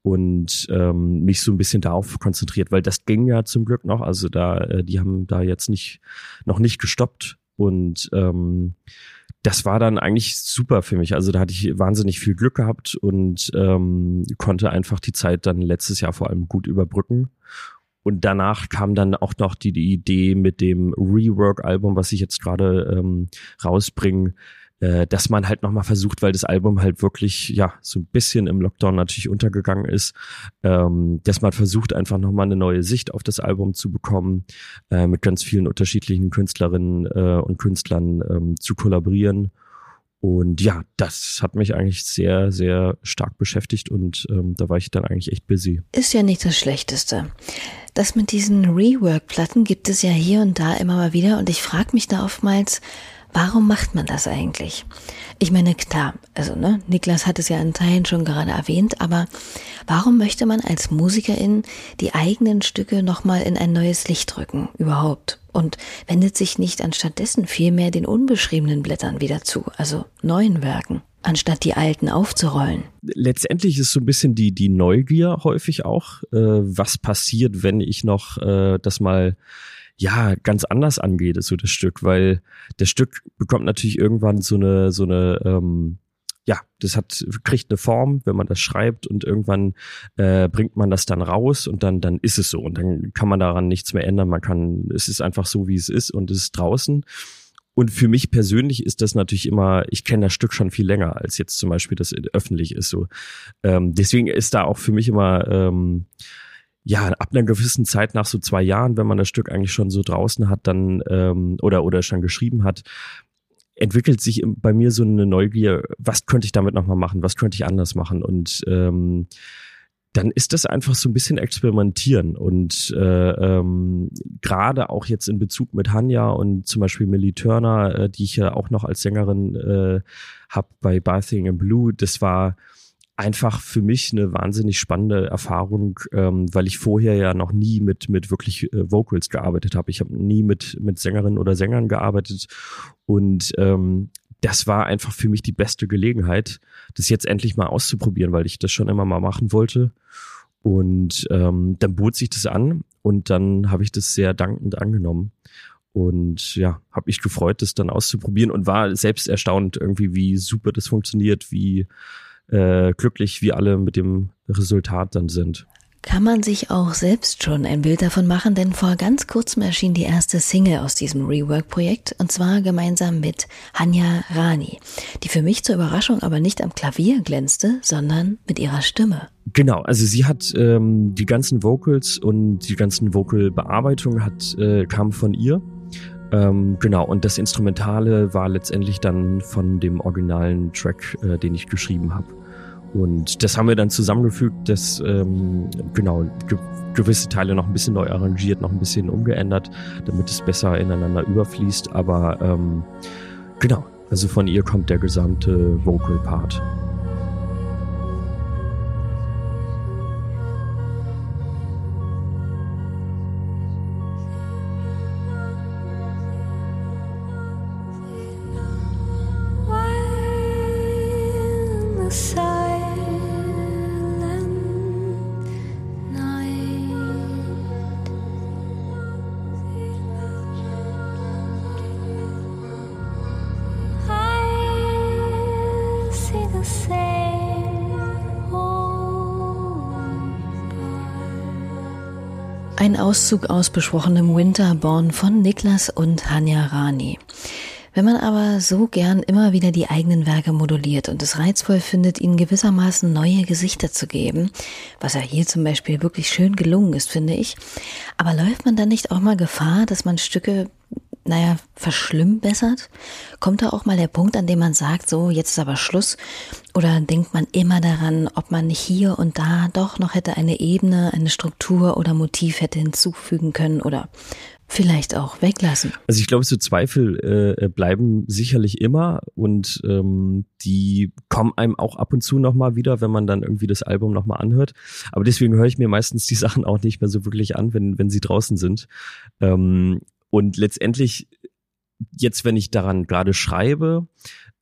und ähm, mich so ein bisschen darauf konzentriert, weil das ging ja zum Glück noch. Also da, äh, die haben da jetzt nicht noch nicht gestoppt und ähm, das war dann eigentlich super für mich. Also da hatte ich wahnsinnig viel Glück gehabt und ähm, konnte einfach die Zeit dann letztes Jahr vor allem gut überbrücken. Und danach kam dann auch noch die, die Idee mit dem Rework-Album, was ich jetzt gerade ähm, rausbringe, äh, dass man halt nochmal versucht, weil das Album halt wirklich, ja, so ein bisschen im Lockdown natürlich untergegangen ist, ähm, dass man versucht, einfach nochmal eine neue Sicht auf das Album zu bekommen, äh, mit ganz vielen unterschiedlichen Künstlerinnen äh, und Künstlern ähm, zu kollaborieren. Und ja, das hat mich eigentlich sehr, sehr stark beschäftigt und ähm, da war ich dann eigentlich echt busy. Ist ja nicht das Schlechteste. Das mit diesen Rework-Platten gibt es ja hier und da immer mal wieder und ich frage mich da oftmals, Warum macht man das eigentlich? Ich meine, klar, also ne, Niklas hat es ja in Teilen schon gerade erwähnt, aber warum möchte man als Musikerin die eigenen Stücke nochmal in ein neues Licht rücken, überhaupt? Und wendet sich nicht anstattdessen vielmehr den unbeschriebenen Blättern wieder zu, also neuen Werken? anstatt die alten aufzurollen. Letztendlich ist so ein bisschen die, die Neugier häufig auch, äh, was passiert, wenn ich noch äh, das mal ja ganz anders angeht, so das Stück, weil das Stück bekommt natürlich irgendwann so eine so eine ähm, ja, das hat kriegt eine Form, wenn man das schreibt und irgendwann äh, bringt man das dann raus und dann dann ist es so und dann kann man daran nichts mehr ändern. Man kann, es ist einfach so wie es ist und es ist draußen. Und für mich persönlich ist das natürlich immer, ich kenne das Stück schon viel länger, als jetzt zum Beispiel das öffentlich ist. So, ähm, deswegen ist da auch für mich immer ähm, ja, ab einer gewissen Zeit nach so zwei Jahren, wenn man das Stück eigentlich schon so draußen hat, dann ähm, oder oder schon geschrieben hat, entwickelt sich bei mir so eine Neugier, was könnte ich damit nochmal machen, was könnte ich anders machen? Und ähm, dann ist das einfach so ein bisschen experimentieren. Und äh, ähm, gerade auch jetzt in Bezug mit Hanya und zum Beispiel Millie Turner, äh, die ich ja auch noch als Sängerin äh, habe bei Bathing in Blue, das war einfach für mich eine wahnsinnig spannende Erfahrung, ähm, weil ich vorher ja noch nie mit mit wirklich äh, Vocals gearbeitet habe. Ich habe nie mit mit Sängerinnen oder Sängern gearbeitet und ähm, das war einfach für mich die beste Gelegenheit, das jetzt endlich mal auszuprobieren, weil ich das schon immer mal machen wollte. Und ähm, dann bot sich das an und dann habe ich das sehr dankend angenommen. Und ja, habe mich gefreut, das dann auszuprobieren und war selbst erstaunt irgendwie, wie super das funktioniert, wie äh, glücklich wir alle mit dem Resultat dann sind. Kann man sich auch selbst schon ein Bild davon machen, denn vor ganz kurzem erschien die erste Single aus diesem Rework-Projekt und zwar gemeinsam mit Hanya Rani, die für mich zur Überraschung aber nicht am Klavier glänzte, sondern mit ihrer Stimme. Genau, also sie hat ähm, die ganzen Vocals und die ganzen Vocal-Bearbeitung hat äh, kam von ihr. Ähm, genau, und das Instrumentale war letztendlich dann von dem originalen Track, äh, den ich geschrieben habe. Und das haben wir dann zusammengefügt, das ähm, genau ge gewisse Teile noch ein bisschen neu arrangiert, noch ein bisschen umgeändert, damit es besser ineinander überfließt. Aber ähm, genau, also von ihr kommt der gesamte Vocal Part. Auszug aus besprochenem Winterborn von Niklas und Hanya Rani. Wenn man aber so gern immer wieder die eigenen Werke moduliert und es reizvoll findet, ihnen gewissermaßen neue Gesichter zu geben, was ja hier zum Beispiel wirklich schön gelungen ist, finde ich, aber läuft man dann nicht auch mal Gefahr, dass man Stücke naja, verschlimmbessert? Kommt da auch mal der Punkt, an dem man sagt, so, jetzt ist aber Schluss? Oder denkt man immer daran, ob man nicht hier und da doch noch hätte eine Ebene, eine Struktur oder Motiv hätte hinzufügen können oder vielleicht auch weglassen? Also ich glaube, so Zweifel äh, bleiben sicherlich immer und ähm, die kommen einem auch ab und zu nochmal wieder, wenn man dann irgendwie das Album nochmal anhört. Aber deswegen höre ich mir meistens die <laughs> Sachen auch nicht mehr so wirklich an, wenn, wenn sie draußen sind. Ähm, und letztendlich, jetzt, wenn ich daran gerade schreibe,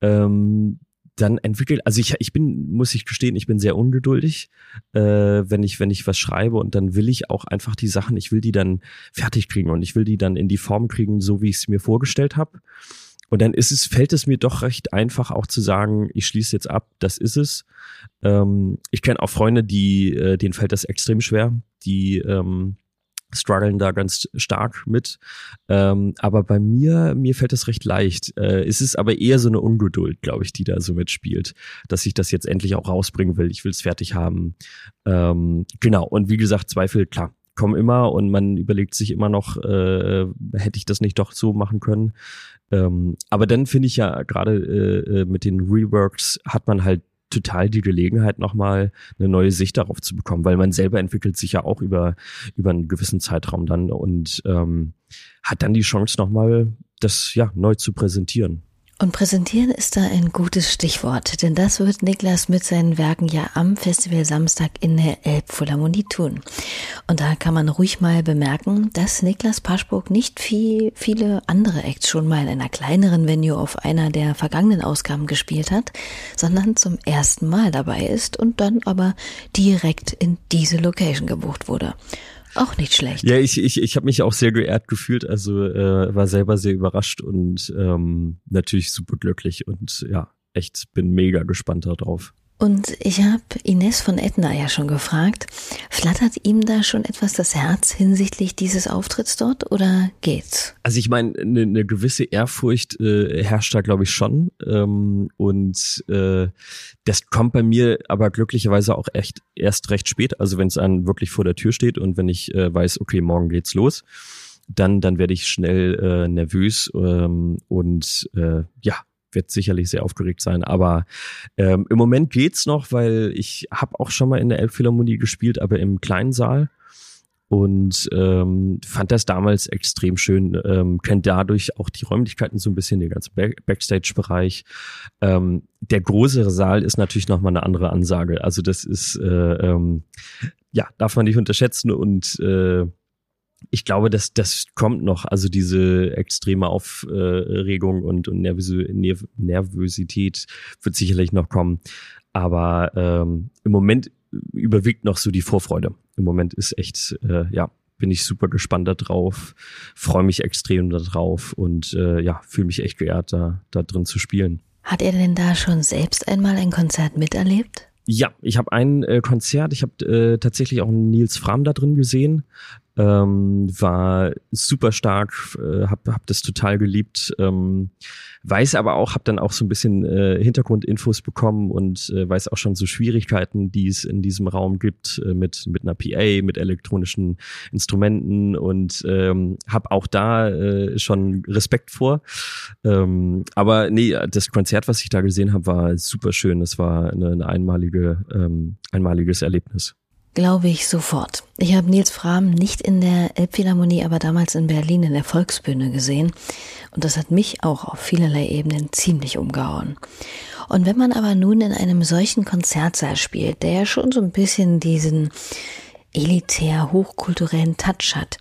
ähm, dann entwickelt, also ich, ich bin, muss ich gestehen, ich bin sehr ungeduldig, äh, wenn ich, wenn ich was schreibe und dann will ich auch einfach die Sachen, ich will die dann fertig kriegen und ich will die dann in die Form kriegen, so wie ich es mir vorgestellt habe. Und dann ist es, fällt es mir doch recht einfach auch zu sagen, ich schließe jetzt ab, das ist es. Ähm, ich kenne auch Freunde, die, äh, denen fällt das extrem schwer, die ähm, strugglen da ganz stark mit. Ähm, aber bei mir, mir fällt das recht leicht. Äh, es ist aber eher so eine Ungeduld, glaube ich, die da so mitspielt, dass ich das jetzt endlich auch rausbringen will. Ich will es fertig haben. Ähm, genau. Und wie gesagt, Zweifel, klar, kommen immer und man überlegt sich immer noch, äh, hätte ich das nicht doch so machen können. Ähm, aber dann finde ich ja gerade äh, äh mit den Reworks hat man halt total die Gelegenheit, nochmal eine neue Sicht darauf zu bekommen, weil man selber entwickelt sich ja auch über, über einen gewissen Zeitraum dann und ähm, hat dann die Chance, nochmal das ja neu zu präsentieren. Und präsentieren ist da ein gutes Stichwort, denn das wird Niklas mit seinen Werken ja am Festival Samstag in der Elbphilharmonie tun. Und da kann man ruhig mal bemerken, dass Niklas Paschburg nicht viel, viele andere Acts schon mal in einer kleineren Venue auf einer der vergangenen Ausgaben gespielt hat, sondern zum ersten Mal dabei ist und dann aber direkt in diese Location gebucht wurde. Auch nicht schlecht. Ja, ich, ich, ich habe mich auch sehr geehrt gefühlt, also äh, war selber sehr überrascht und ähm, natürlich super glücklich und ja, echt bin mega gespannt darauf. Und ich habe Ines von Etna ja schon gefragt, flattert ihm da schon etwas das Herz hinsichtlich dieses Auftritts dort oder geht's? Also ich meine, eine ne gewisse Ehrfurcht äh, herrscht da, glaube ich, schon. Ähm, und äh, das kommt bei mir aber glücklicherweise auch echt erst recht spät. Also wenn es einen wirklich vor der Tür steht und wenn ich äh, weiß, okay, morgen geht's los, dann, dann werde ich schnell äh, nervös ähm, und äh, ja, wird sicherlich sehr aufgeregt sein. Aber ähm, im Moment geht's noch, weil ich habe auch schon mal in der Elbphilharmonie gespielt, aber im kleinen Saal und ähm, fand das damals extrem schön. Ähm, kennt dadurch auch die Räumlichkeiten so ein bisschen, den ganzen Back Backstage-Bereich. Ähm, der größere Saal ist natürlich nochmal eine andere Ansage. Also das ist äh, ähm, ja darf man nicht unterschätzen und äh, ich glaube, dass das kommt noch. Also diese extreme Aufregung und, und Nervös Nervosität wird sicherlich noch kommen. Aber ähm, im Moment überwiegt noch so die Vorfreude. Im Moment ist echt, äh, ja, bin ich super gespannt darauf, freue mich extrem darauf und äh, ja, fühle mich echt geehrt, da, da drin zu spielen. Hat er denn da schon selbst einmal ein Konzert miterlebt? Ja, ich habe ein äh, Konzert, ich habe äh, tatsächlich auch Nils Fram da drin gesehen ähm, war super stark, äh, hab, hab das total geliebt, ähm, weiß aber auch, hab dann auch so ein bisschen äh, Hintergrundinfos bekommen und äh, weiß auch schon so Schwierigkeiten, die es in diesem Raum gibt äh, mit mit einer PA, mit elektronischen Instrumenten und ähm, habe auch da äh, schon Respekt vor. Ähm, aber nee, das Konzert, was ich da gesehen habe, war super schön. Es war eine, eine einmalige ähm, einmaliges Erlebnis. Glaube ich sofort. Ich habe Nils Fram nicht in der Elbphilharmonie, aber damals in Berlin in der Volksbühne gesehen. Und das hat mich auch auf vielerlei Ebenen ziemlich umgehauen. Und wenn man aber nun in einem solchen Konzertsaal spielt, der ja schon so ein bisschen diesen elitär hochkulturellen Touch hat,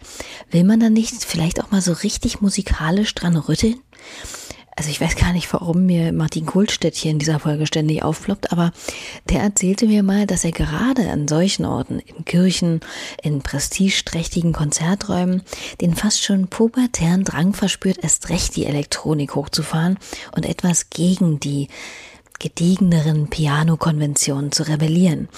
will man dann nicht vielleicht auch mal so richtig musikalisch dran rütteln? Also ich weiß gar nicht, warum mir Martin Kohlstedt hier in dieser Folge ständig aufploppt, aber der erzählte mir mal, dass er gerade an solchen Orten, in Kirchen, in prestigeträchtigen Konzerträumen, den fast schon pubertären Drang verspürt, erst recht die Elektronik hochzufahren und etwas gegen die gediegeneren Piano-Konventionen zu rebellieren.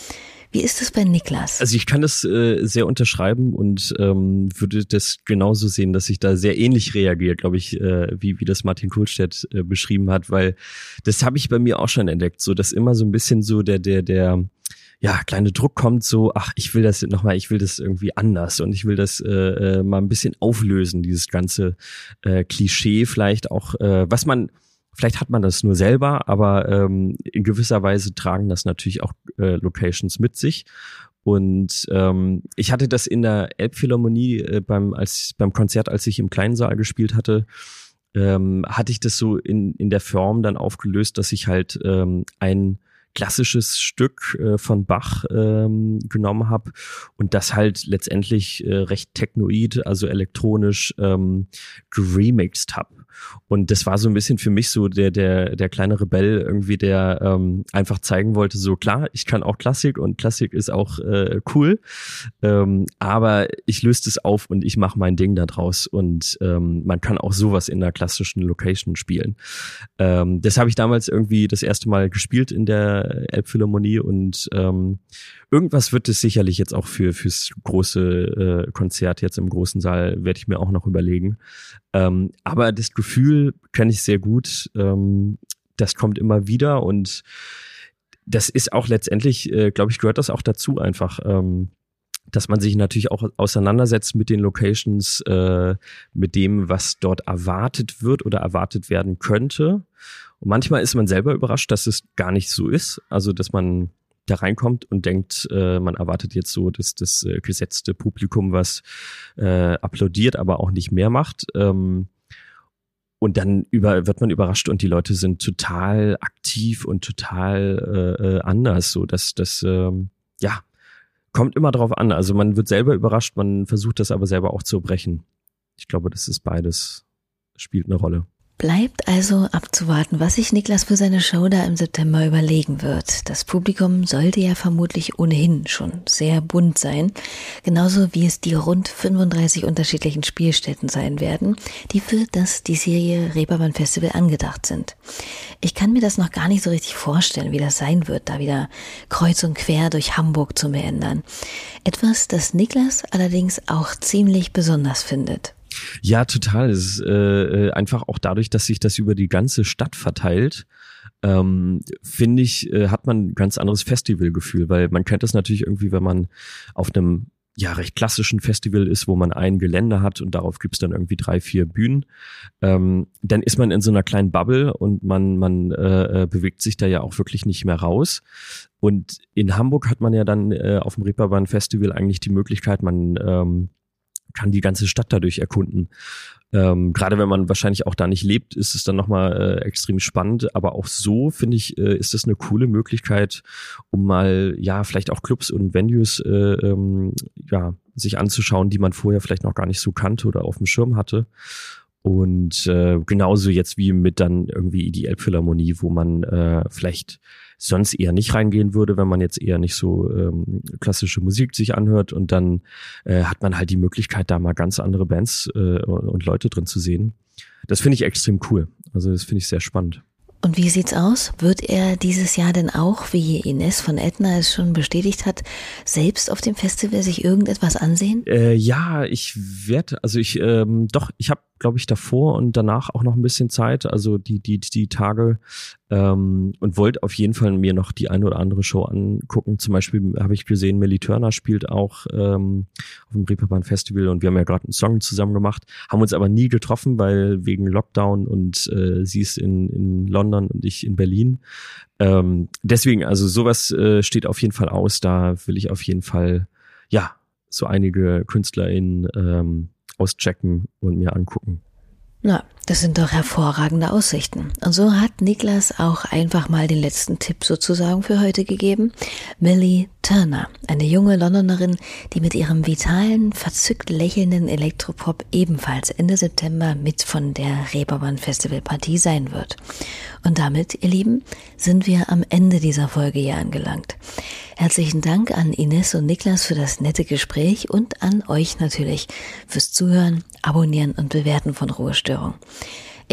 Wie ist es bei Niklas? Also ich kann das äh, sehr unterschreiben und ähm, würde das genauso sehen, dass ich da sehr ähnlich reagiere, glaube ich, äh, wie, wie das Martin Kohlstedt äh, beschrieben hat, weil das habe ich bei mir auch schon entdeckt, so dass immer so ein bisschen so der, der, der, ja, kleine Druck kommt, so, ach, ich will das nochmal, ich will das irgendwie anders und ich will das äh, äh, mal ein bisschen auflösen, dieses ganze äh, Klischee vielleicht auch, äh, was man, vielleicht hat man das nur selber, aber ähm, in gewisser Weise tragen das natürlich auch äh, Locations mit sich. Und ähm, ich hatte das in der Elbphilharmonie äh, beim, als, beim Konzert, als ich im kleinen Saal gespielt hatte, ähm, hatte ich das so in, in der Form dann aufgelöst, dass ich halt ähm, ein klassisches Stück äh, von Bach ähm, genommen habe und das halt letztendlich äh, recht technoid, also elektronisch ähm, geremixed habe. Und das war so ein bisschen für mich so der, der, der kleine Rebell irgendwie, der ähm, einfach zeigen wollte, so klar, ich kann auch Klassik und Klassik ist auch äh, cool, ähm, aber ich löse es auf und ich mache mein Ding da draus und ähm, man kann auch sowas in einer klassischen Location spielen. Ähm, das habe ich damals irgendwie das erste Mal gespielt in der Elbphilharmonie und ähm, irgendwas wird es sicherlich jetzt auch für fürs große äh, Konzert jetzt im großen Saal werde ich mir auch noch überlegen. Ähm, aber das Gefühl kenne ich sehr gut. Ähm, das kommt immer wieder und das ist auch letztendlich, äh, glaube ich, gehört das auch dazu einfach. Ähm, dass man sich natürlich auch auseinandersetzt mit den Locations, äh, mit dem, was dort erwartet wird oder erwartet werden könnte. Und manchmal ist man selber überrascht, dass es gar nicht so ist. Also, dass man da reinkommt und denkt, äh, man erwartet jetzt so das, das äh, gesetzte Publikum, was äh, applaudiert, aber auch nicht mehr macht. Ähm, und dann über, wird man überrascht und die Leute sind total aktiv und total äh, äh, anders. So, dass das, ähm, ja, kommt immer drauf an. Also man wird selber überrascht, man versucht das aber selber auch zu brechen. Ich glaube, das ist beides, spielt eine Rolle. Bleibt also abzuwarten, was sich Niklas für seine Show da im September überlegen wird. Das Publikum sollte ja vermutlich ohnehin schon sehr bunt sein, genauso wie es die rund 35 unterschiedlichen Spielstätten sein werden, die für das diesjährige Reeperbahn Festival angedacht sind. Ich kann mir das noch gar nicht so richtig vorstellen, wie das sein wird, da wieder kreuz und quer durch Hamburg zu meandern. Etwas, das Niklas allerdings auch ziemlich besonders findet. Ja, total. Es ist äh, äh, einfach auch dadurch, dass sich das über die ganze Stadt verteilt, ähm, finde ich, äh, hat man ein ganz anderes Festivalgefühl, weil man kennt das natürlich irgendwie, wenn man auf einem ja recht klassischen Festival ist, wo man ein Gelände hat und darauf gibt's dann irgendwie drei, vier Bühnen, ähm, dann ist man in so einer kleinen Bubble und man, man äh, äh bewegt sich da ja auch wirklich nicht mehr raus. Und in Hamburg hat man ja dann äh, auf dem Reeperbahn Festival eigentlich die Möglichkeit, man ähm, kann die ganze Stadt dadurch erkunden. Ähm, Gerade wenn man wahrscheinlich auch da nicht lebt, ist es dann nochmal äh, extrem spannend. Aber auch so, finde ich, äh, ist das eine coole Möglichkeit, um mal, ja, vielleicht auch Clubs und Venues, äh, ähm, ja, sich anzuschauen, die man vorher vielleicht noch gar nicht so kannte oder auf dem Schirm hatte. Und äh, genauso jetzt wie mit dann irgendwie die Elbphilharmonie, wo man äh, vielleicht sonst eher nicht reingehen würde, wenn man jetzt eher nicht so ähm, klassische Musik sich anhört. Und dann äh, hat man halt die Möglichkeit, da mal ganz andere Bands äh, und Leute drin zu sehen. Das finde ich extrem cool. Also das finde ich sehr spannend. Und wie sieht's aus? Wird er dieses Jahr denn auch, wie Ines von Edna es schon bestätigt hat, selbst auf dem Festival sich irgendetwas ansehen? Äh, ja, ich werde, also ich, ähm, doch, ich habe glaube ich, davor und danach auch noch ein bisschen Zeit, also die, die, die Tage ähm, und wollte auf jeden Fall mir noch die eine oder andere Show angucken. Zum Beispiel habe ich gesehen, Melly Turner spielt auch ähm, auf dem Reeperbahn Festival und wir haben ja gerade einen Song zusammen gemacht, haben uns aber nie getroffen, weil wegen Lockdown und äh, sie ist in, in London und ich in Berlin. Ähm, deswegen, also sowas äh, steht auf jeden Fall aus. Da will ich auf jeden Fall, ja, so einige KünstlerInnen ähm, auschecken und mir angucken. Na, das sind doch hervorragende Aussichten. Und so hat Niklas auch einfach mal den letzten Tipp sozusagen für heute gegeben. Millie Turner, eine junge Londonerin, die mit ihrem vitalen, verzückt lächelnden Elektropop ebenfalls Ende September mit von der Reeperbahn Festival Partie sein wird. Und damit, ihr Lieben, sind wir am Ende dieser Folge hier angelangt. Herzlichen Dank an Ines und Niklas für das nette Gespräch und an euch natürlich fürs Zuhören, Abonnieren und Bewerten von Ruhestörung.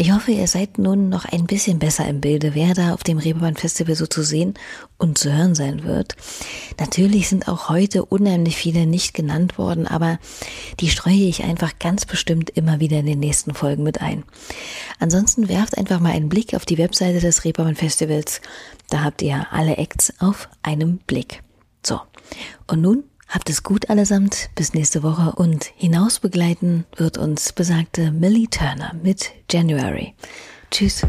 Ich hoffe, ihr seid nun noch ein bisschen besser im Bilde, wer da auf dem Reeperbahn Festival so zu sehen und zu hören sein wird. Natürlich sind auch heute unheimlich viele nicht genannt worden, aber die streue ich einfach ganz bestimmt immer wieder in den nächsten Folgen mit ein. Ansonsten werft einfach mal einen Blick auf die Webseite des Reeperbahn Festivals. Da habt ihr alle Acts auf einem Blick. So, und nun habt es gut allesamt bis nächste Woche und hinaus begleiten wird uns besagte Millie Turner mit January. Tschüss.